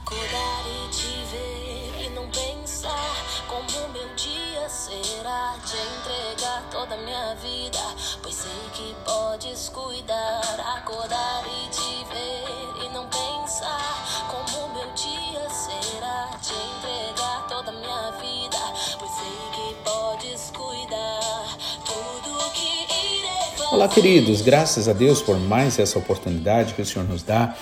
Acordar e te ver e não pensar como meu dia será. Te entregar toda a minha vida, pois sei que podes cuidar. Acordar e te ver e não pensar como meu dia será. Te entregar toda a minha vida, pois sei que podes cuidar. Tudo que irei fazer. Olá, queridos, graças a Deus por mais essa oportunidade que o Senhor nos dá.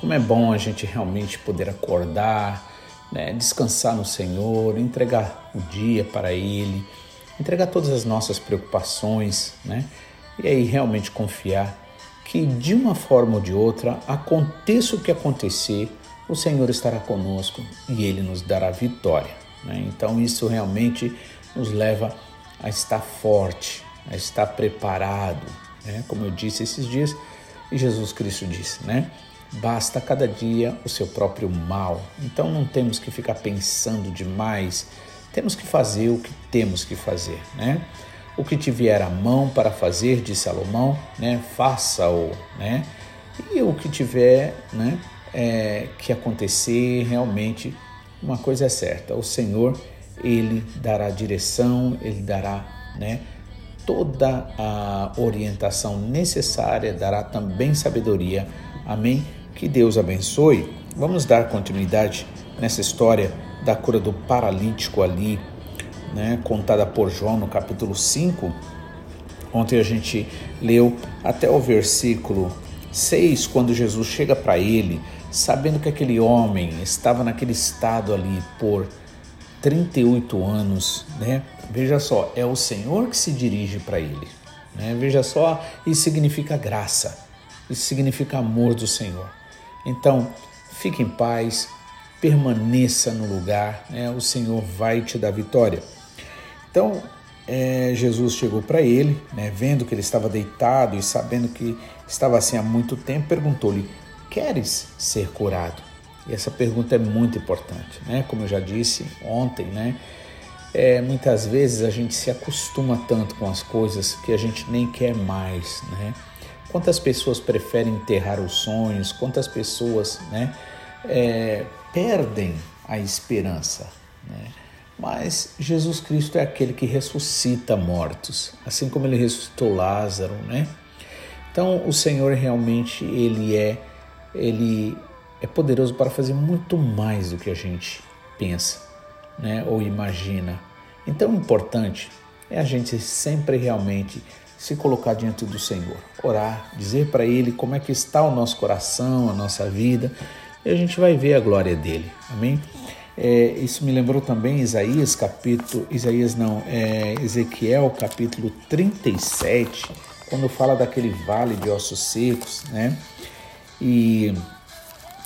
Como é bom a gente realmente poder acordar, né, descansar no Senhor, entregar o dia para Ele, entregar todas as nossas preocupações, né, e aí realmente confiar que de uma forma ou de outra, aconteça o que acontecer, o Senhor estará conosco e Ele nos dará vitória. Né? Então isso realmente nos leva a estar forte, a estar preparado, né? como eu disse esses dias e Jesus Cristo disse, né? Basta cada dia o seu próprio mal. Então não temos que ficar pensando demais. Temos que fazer o que temos que fazer, né? O que te vier à mão para fazer, disse Salomão, né? Faça-o, né? E o que tiver, né? É, que acontecer, realmente, uma coisa é certa: o Senhor, Ele dará direção, Ele dará, né? Toda a orientação necessária, dará também sabedoria. Amém? Que Deus abençoe. Vamos dar continuidade nessa história da cura do paralítico ali, né, contada por João no capítulo 5. Ontem a gente leu até o versículo 6, quando Jesus chega para ele, sabendo que aquele homem estava naquele estado ali por 38 anos, né? Veja só, é o Senhor que se dirige para ele, né? Veja só, isso significa graça, isso significa amor do Senhor. Então, fique em paz, permaneça no lugar, né? o Senhor vai te dar vitória. Então, é, Jesus chegou para ele, né? vendo que ele estava deitado e sabendo que estava assim há muito tempo, perguntou-lhe: Queres ser curado? E essa pergunta é muito importante, né? Como eu já disse ontem, né? É, muitas vezes a gente se acostuma tanto com as coisas que a gente nem quer mais, né? Quantas pessoas preferem enterrar os sonhos? Quantas pessoas né, é, perdem a esperança? Né? Mas Jesus Cristo é aquele que ressuscita mortos, assim como ele ressuscitou Lázaro, né? Então o Senhor realmente ele é ele é poderoso para fazer muito mais do que a gente pensa, né? Ou imagina. Então o importante é a gente sempre realmente se colocar diante do Senhor, orar, dizer para Ele como é que está o nosso coração, a nossa vida, e a gente vai ver a glória dele. Amém? É, isso me lembrou também Isaías capítulo, Isaías não, é, Ezequiel capítulo 37, quando fala daquele vale de ossos secos, né? E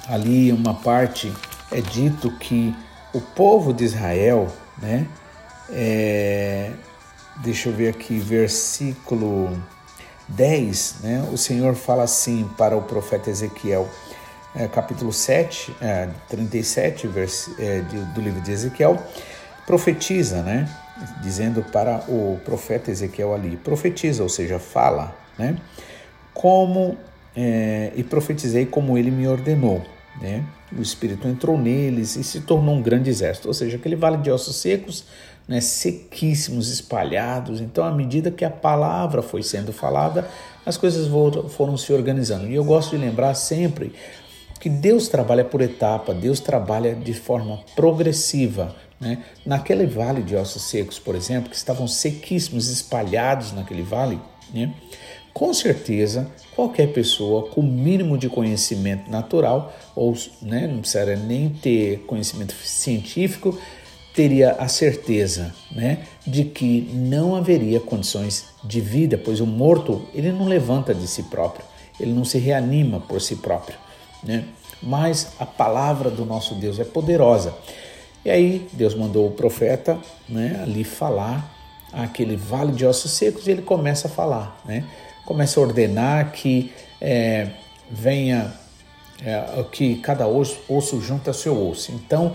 ali uma parte é dito que o povo de Israel, né? É, deixa eu ver aqui, versículo 10, né? O Senhor fala assim para o profeta Ezequiel, é, capítulo 7, é, 37 vers, é, do livro de Ezequiel, profetiza, né? Dizendo para o profeta Ezequiel ali, profetiza, ou seja, fala, né? Como, é, e profetizei como ele me ordenou, né? O Espírito entrou neles e se tornou um grande exército, ou seja, aquele vale de ossos secos né, sequíssimos, espalhados. Então, à medida que a palavra foi sendo falada, as coisas foram se organizando. E eu gosto de lembrar sempre que Deus trabalha por etapa, Deus trabalha de forma progressiva. Né? Naquele vale de ossos secos, por exemplo, que estavam sequíssimos, espalhados naquele vale, né? com certeza qualquer pessoa com mínimo de conhecimento natural, ou né, não precisa nem ter conhecimento científico, teria a certeza né, de que não haveria condições de vida, pois o morto ele não levanta de si próprio, ele não se reanima por si próprio. Né? Mas a palavra do nosso Deus é poderosa. E aí Deus mandou o profeta né, ali falar aquele vale de ossos secos e ele começa a falar, né? começa a ordenar que é, venha é, que cada osso, osso junta seu osso. Então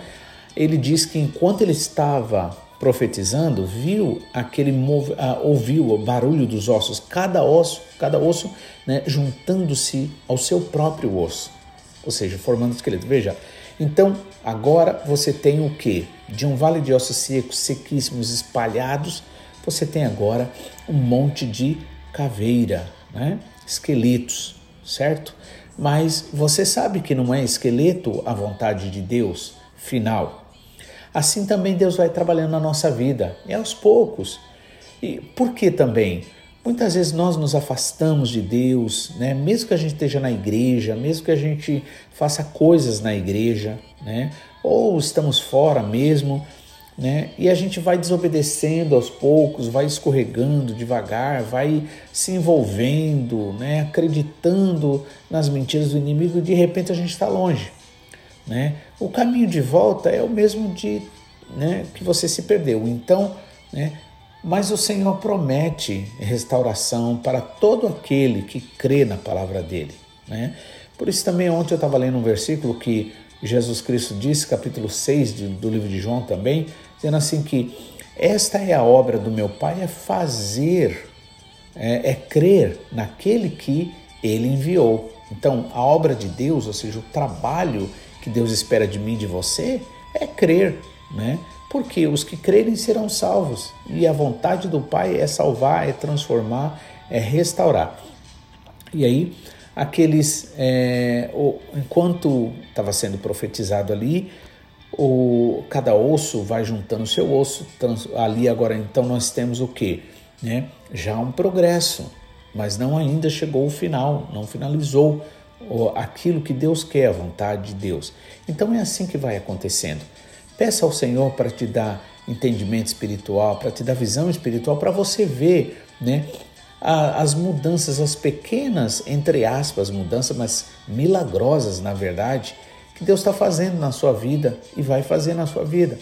ele diz que enquanto ele estava profetizando, viu aquele uh, ouviu o barulho dos ossos, cada osso, cada osso, né, juntando-se ao seu próprio osso, ou seja, formando esqueleto. Veja, Então, agora você tem o que? De um vale de ossos secos, sequíssimos, espalhados, você tem agora um monte de caveira, né? esqueletos, certo? Mas você sabe que não é esqueleto a vontade de Deus final. Assim também Deus vai trabalhando na nossa vida, e aos poucos. E por que também? Muitas vezes nós nos afastamos de Deus, né? mesmo que a gente esteja na igreja, mesmo que a gente faça coisas na igreja, né? ou estamos fora mesmo, né? e a gente vai desobedecendo aos poucos, vai escorregando devagar, vai se envolvendo, né? acreditando nas mentiras do inimigo e de repente a gente está longe. Né? O caminho de volta é o mesmo de né, que você se perdeu. Então, né, mas o Senhor promete restauração para todo aquele que crê na palavra dele. Né? Por isso também ontem eu estava lendo um versículo que Jesus Cristo disse, capítulo 6 de, do livro de João também, dizendo assim que esta é a obra do meu Pai, é fazer, é, é crer naquele que ele enviou. Então, a obra de Deus, ou seja, o trabalho que Deus espera de mim e de você, é crer, né? porque os que crerem serão salvos. E a vontade do Pai é salvar, é transformar, é restaurar. E aí, aqueles, é, o, enquanto estava sendo profetizado ali, o, cada osso vai juntando seu osso. Trans, ali agora, então, nós temos o que? Né? Já um progresso, mas não ainda chegou o final, não finalizou aquilo que Deus quer, a vontade de Deus. Então é assim que vai acontecendo. Peça ao Senhor para te dar entendimento espiritual, para te dar visão espiritual, para você ver né, as mudanças, as pequenas, entre aspas, mudanças, mas milagrosas, na verdade, que Deus está fazendo na sua vida e vai fazer na sua vida,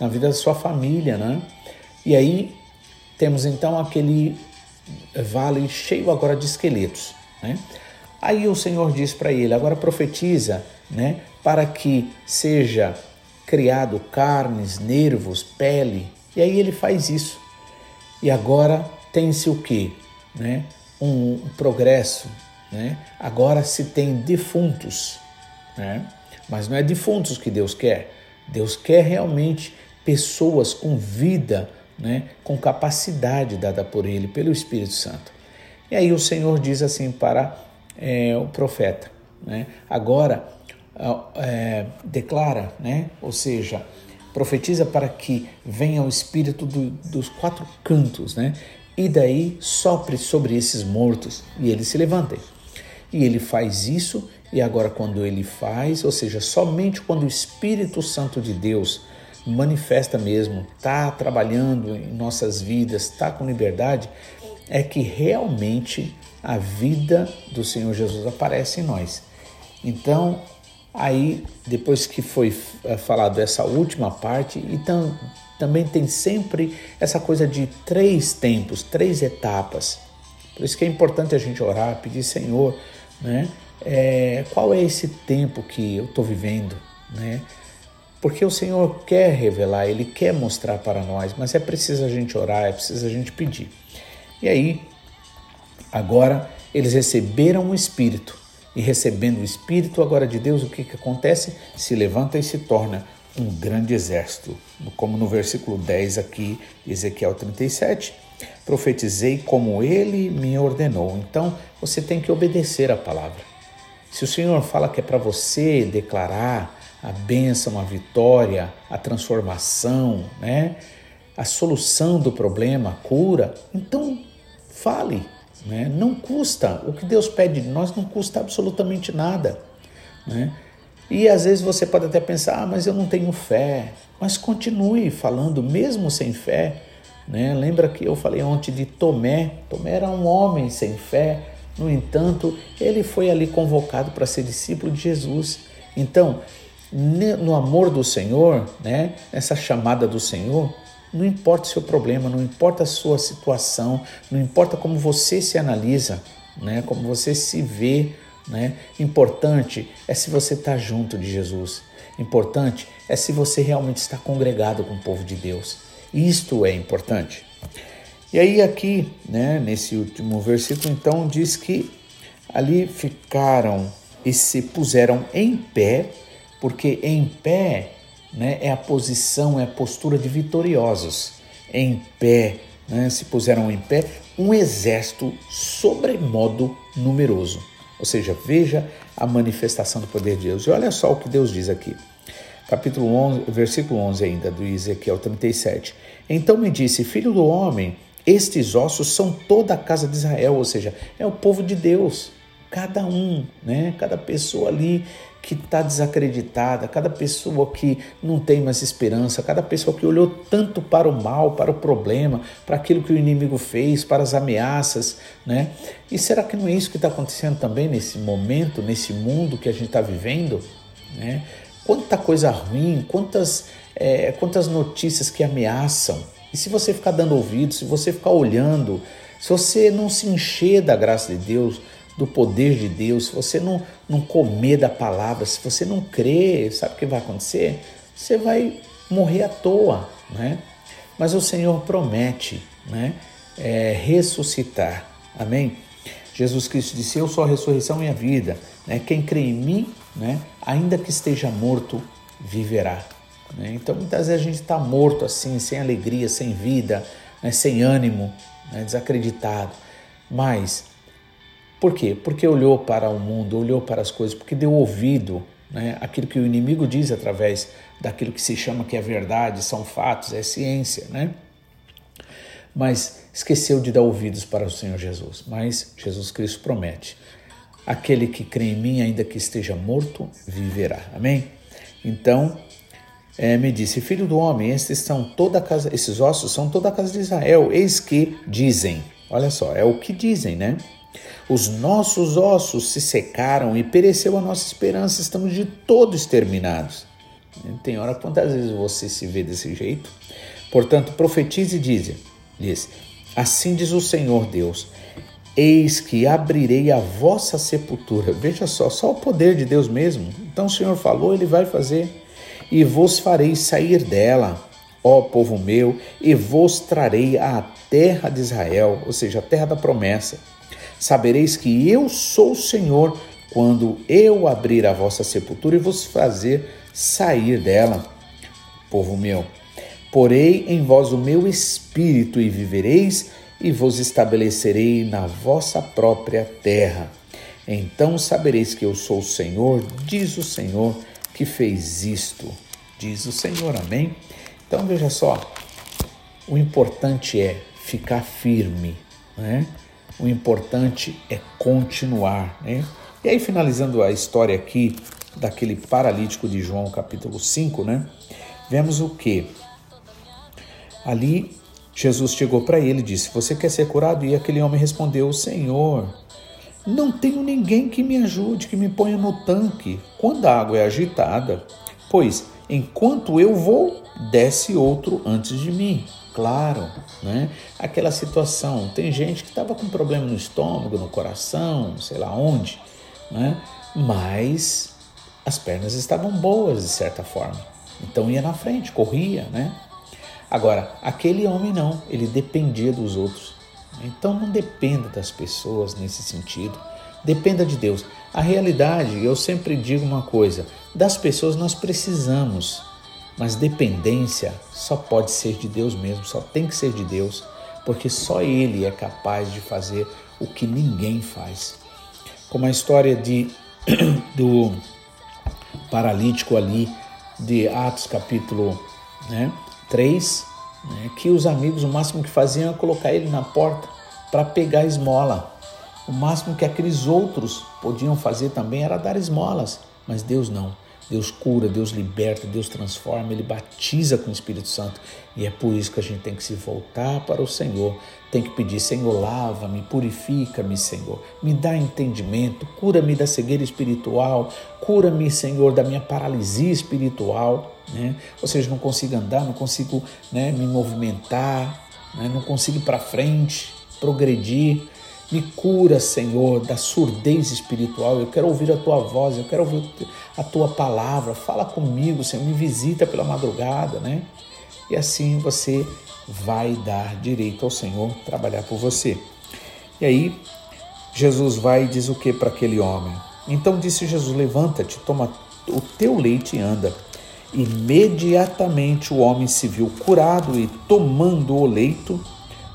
na vida da sua família, né? E aí temos então aquele vale cheio agora de esqueletos, né? Aí o Senhor diz para ele: agora profetiza, né, para que seja criado carnes, nervos, pele. E aí ele faz isso. E agora tem-se o quê? Né? Um, progresso. Né? Agora se tem defuntos. Né? Mas não é defuntos que Deus quer. Deus quer realmente pessoas com vida, né? com capacidade dada por Ele, pelo Espírito Santo. E aí o Senhor diz assim para é, o profeta: né? agora é, declara, né? ou seja, profetiza para que venha o espírito do, dos quatro cantos, né? e daí sopre sobre esses mortos e eles se levantem. E ele faz isso, e agora, quando ele faz, ou seja, somente quando o Espírito Santo de Deus manifesta mesmo, está trabalhando em nossas vidas, está com liberdade, é que realmente a vida do Senhor Jesus aparece em nós. Então, Aí, depois que foi é, falado essa última parte, então também tem sempre essa coisa de três tempos, três etapas. Por isso que é importante a gente orar, pedir, Senhor, né? É, qual é esse tempo que eu estou vivendo, né? Porque o Senhor quer revelar, Ele quer mostrar para nós, mas é preciso a gente orar, é preciso a gente pedir. E aí, agora eles receberam o Espírito e recebendo o Espírito agora de Deus, o que, que acontece? Se levanta e se torna um grande exército. Como no versículo 10 aqui, Ezequiel 37, profetizei como ele me ordenou. Então, você tem que obedecer a palavra. Se o Senhor fala que é para você declarar a bênção, a vitória, a transformação, né? a solução do problema, a cura, então fale, né? Não custa, o que Deus pede de nós não custa absolutamente nada. Né? E às vezes você pode até pensar, ah, mas eu não tenho fé. Mas continue falando, mesmo sem fé. Né? Lembra que eu falei ontem de Tomé? Tomé era um homem sem fé, no entanto, ele foi ali convocado para ser discípulo de Jesus. Então, no amor do Senhor, né, essa chamada do Senhor, não importa o seu problema, não importa a sua situação, não importa como você se analisa, né? como você se vê. Né? Importante é se você está junto de Jesus. Importante é se você realmente está congregado com o povo de Deus. Isto é importante. E aí aqui, né, nesse último versículo, então diz que ali ficaram e se puseram em pé porque em pé né, é a posição, é a postura de vitoriosos. Em pé, né, se puseram em pé, um exército sobremodo numeroso. Ou seja, veja a manifestação do poder de Deus. E olha só o que Deus diz aqui. Capítulo 11, versículo 11 ainda do Ezequiel 37. Então me disse, filho do homem, estes ossos são toda a casa de Israel, ou seja, é o povo de Deus. Cada um, né? Cada pessoa ali que está desacreditada, cada pessoa que não tem mais esperança, cada pessoa que olhou tanto para o mal, para o problema, para aquilo que o inimigo fez, para as ameaças, né? E será que não é isso que está acontecendo também nesse momento, nesse mundo que a gente está vivendo, né? Quanta coisa ruim, quantas, é, quantas notícias que ameaçam. E se você ficar dando ouvido, se você ficar olhando, se você não se encher da graça de Deus, do poder de Deus, se você não, não comer da palavra, se você não crer, sabe o que vai acontecer? Você vai morrer à toa, né? Mas o Senhor promete, né? É, ressuscitar, amém? Jesus Cristo disse: Eu sou a ressurreição e a vida, né? Quem crê em mim, né? Ainda que esteja morto, viverá. Né? Então muitas vezes a gente está morto assim, sem alegria, sem vida, né? sem ânimo, né? desacreditado. Mas por quê? Porque olhou para o mundo, olhou para as coisas, porque deu ouvido né, aquilo que o inimigo diz através daquilo que se chama que é verdade, são fatos, é ciência, né? Mas esqueceu de dar ouvidos para o Senhor Jesus. Mas Jesus Cristo promete: aquele que crê em mim, ainda que esteja morto, viverá. Amém? Então, é, me disse, filho do homem, esses são toda casa, esses ossos são toda a casa de Israel. Eis que dizem. Olha só, é o que dizem, né? Os nossos ossos se secaram e pereceu a nossa esperança, estamos de todo exterminados. Tem hora quantas vezes você se vê desse jeito? Portanto, profetize e dize, diz, assim diz o Senhor Deus, eis que abrirei a vossa sepultura. Veja só, só o poder de Deus mesmo. Então o Senhor falou, ele vai fazer. E vos farei sair dela, ó povo meu, e vos trarei à terra de Israel, ou seja, a terra da promessa Sabereis que eu sou o Senhor quando eu abrir a vossa sepultura e vos fazer sair dela, povo meu. Porei em vós o meu espírito e vivereis, e vos estabelecerei na vossa própria terra. Então sabereis que eu sou o Senhor, diz o Senhor que fez isto. Diz o Senhor, amém? Então veja só, o importante é ficar firme, né? O importante é continuar, né? E aí, finalizando a história aqui daquele paralítico de João, capítulo 5, né? Vemos o que? Ali, Jesus chegou para ele e disse: Você quer ser curado? E aquele homem respondeu: Senhor, não tenho ninguém que me ajude, que me ponha no tanque quando a água é agitada, pois enquanto eu vou, desce outro antes de mim claro, né? Aquela situação, tem gente que estava com problema no estômago, no coração, sei lá onde, né? Mas as pernas estavam boas de certa forma. Então ia na frente, corria, né? Agora, aquele homem não, ele dependia dos outros. Então não dependa das pessoas nesse sentido. Dependa de Deus. A realidade, eu sempre digo uma coisa: das pessoas nós precisamos mas dependência só pode ser de Deus mesmo, só tem que ser de Deus, porque só Ele é capaz de fazer o que ninguém faz. Como a história de, do paralítico ali de Atos capítulo né, 3, né, que os amigos o máximo que faziam era colocar ele na porta para pegar esmola. O máximo que aqueles outros podiam fazer também era dar esmolas, mas Deus não. Deus cura, Deus liberta, Deus transforma, Ele batiza com o Espírito Santo. E é por isso que a gente tem que se voltar para o Senhor, tem que pedir: Senhor, lava-me, purifica-me, Senhor, me dá entendimento, cura-me da cegueira espiritual, cura-me, Senhor, da minha paralisia espiritual. Né? Ou seja, não consigo andar, não consigo né, me movimentar, né? não consigo ir para frente, progredir. Me cura, Senhor, da surdez espiritual. Eu quero ouvir a tua voz, eu quero ouvir a tua palavra. Fala comigo, Senhor, me visita pela madrugada, né? E assim você vai dar direito ao Senhor trabalhar por você. E aí, Jesus vai e diz o que para aquele homem? Então disse Jesus: Levanta-te, toma o teu leite anda. Imediatamente o homem se viu curado e, tomando o leito,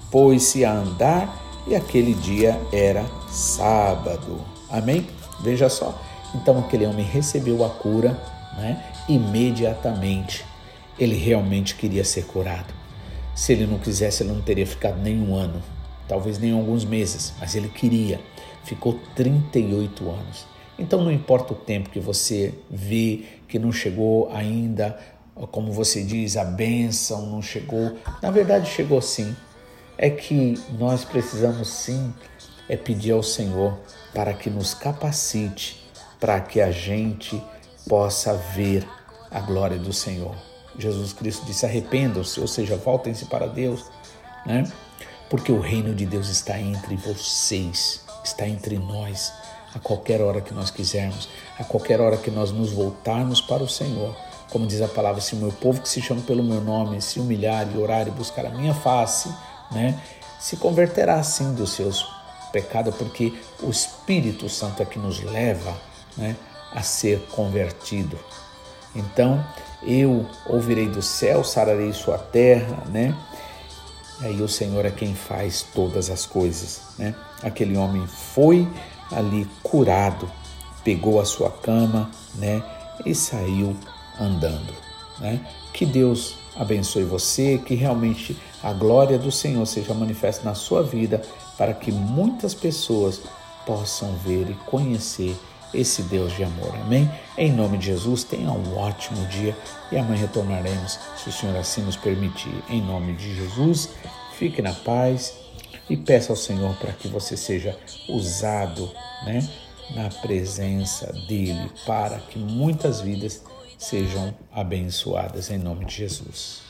pôs-se a andar, e aquele dia era sábado. Amém? Veja só. Então aquele homem recebeu a cura, né? Imediatamente ele realmente queria ser curado. Se ele não quisesse, ele não teria ficado nem um ano, talvez nem alguns meses, mas ele queria. Ficou 38 anos. Então não importa o tempo que você vê que não chegou ainda, como você diz, a bênção não chegou. Na verdade, chegou sim. É que nós precisamos sim é pedir ao Senhor para que nos capacite, para que a gente possa ver a glória do Senhor. Jesus Cristo disse: arrependam-se, ou seja, voltem-se para Deus, né? Porque o reino de Deus está entre vocês, está entre nós, a qualquer hora que nós quisermos, a qualquer hora que nós nos voltarmos para o Senhor. Como diz a palavra, se o meu povo que se chama pelo meu nome se humilhar e orar e buscar a minha face, né, se converterá sim dos seus pecados, porque o Espírito Santo é que nos leva né, a ser convertido. Então, eu ouvirei do céu, sararei sua terra, né? Aí o Senhor é quem faz todas as coisas, né? Aquele homem foi ali curado, pegou a sua cama, né? E saiu andando, né? Que Deus abençoe você, que realmente a glória do Senhor seja manifesta na sua vida, para que muitas pessoas possam ver e conhecer esse Deus de amor. Amém? Em nome de Jesus, tenha um ótimo dia e amanhã retornaremos, se o Senhor assim nos permitir. Em nome de Jesus, fique na paz e peça ao Senhor para que você seja usado, né, na presença dele, para que muitas vidas sejam abençoadas em nome de Jesus.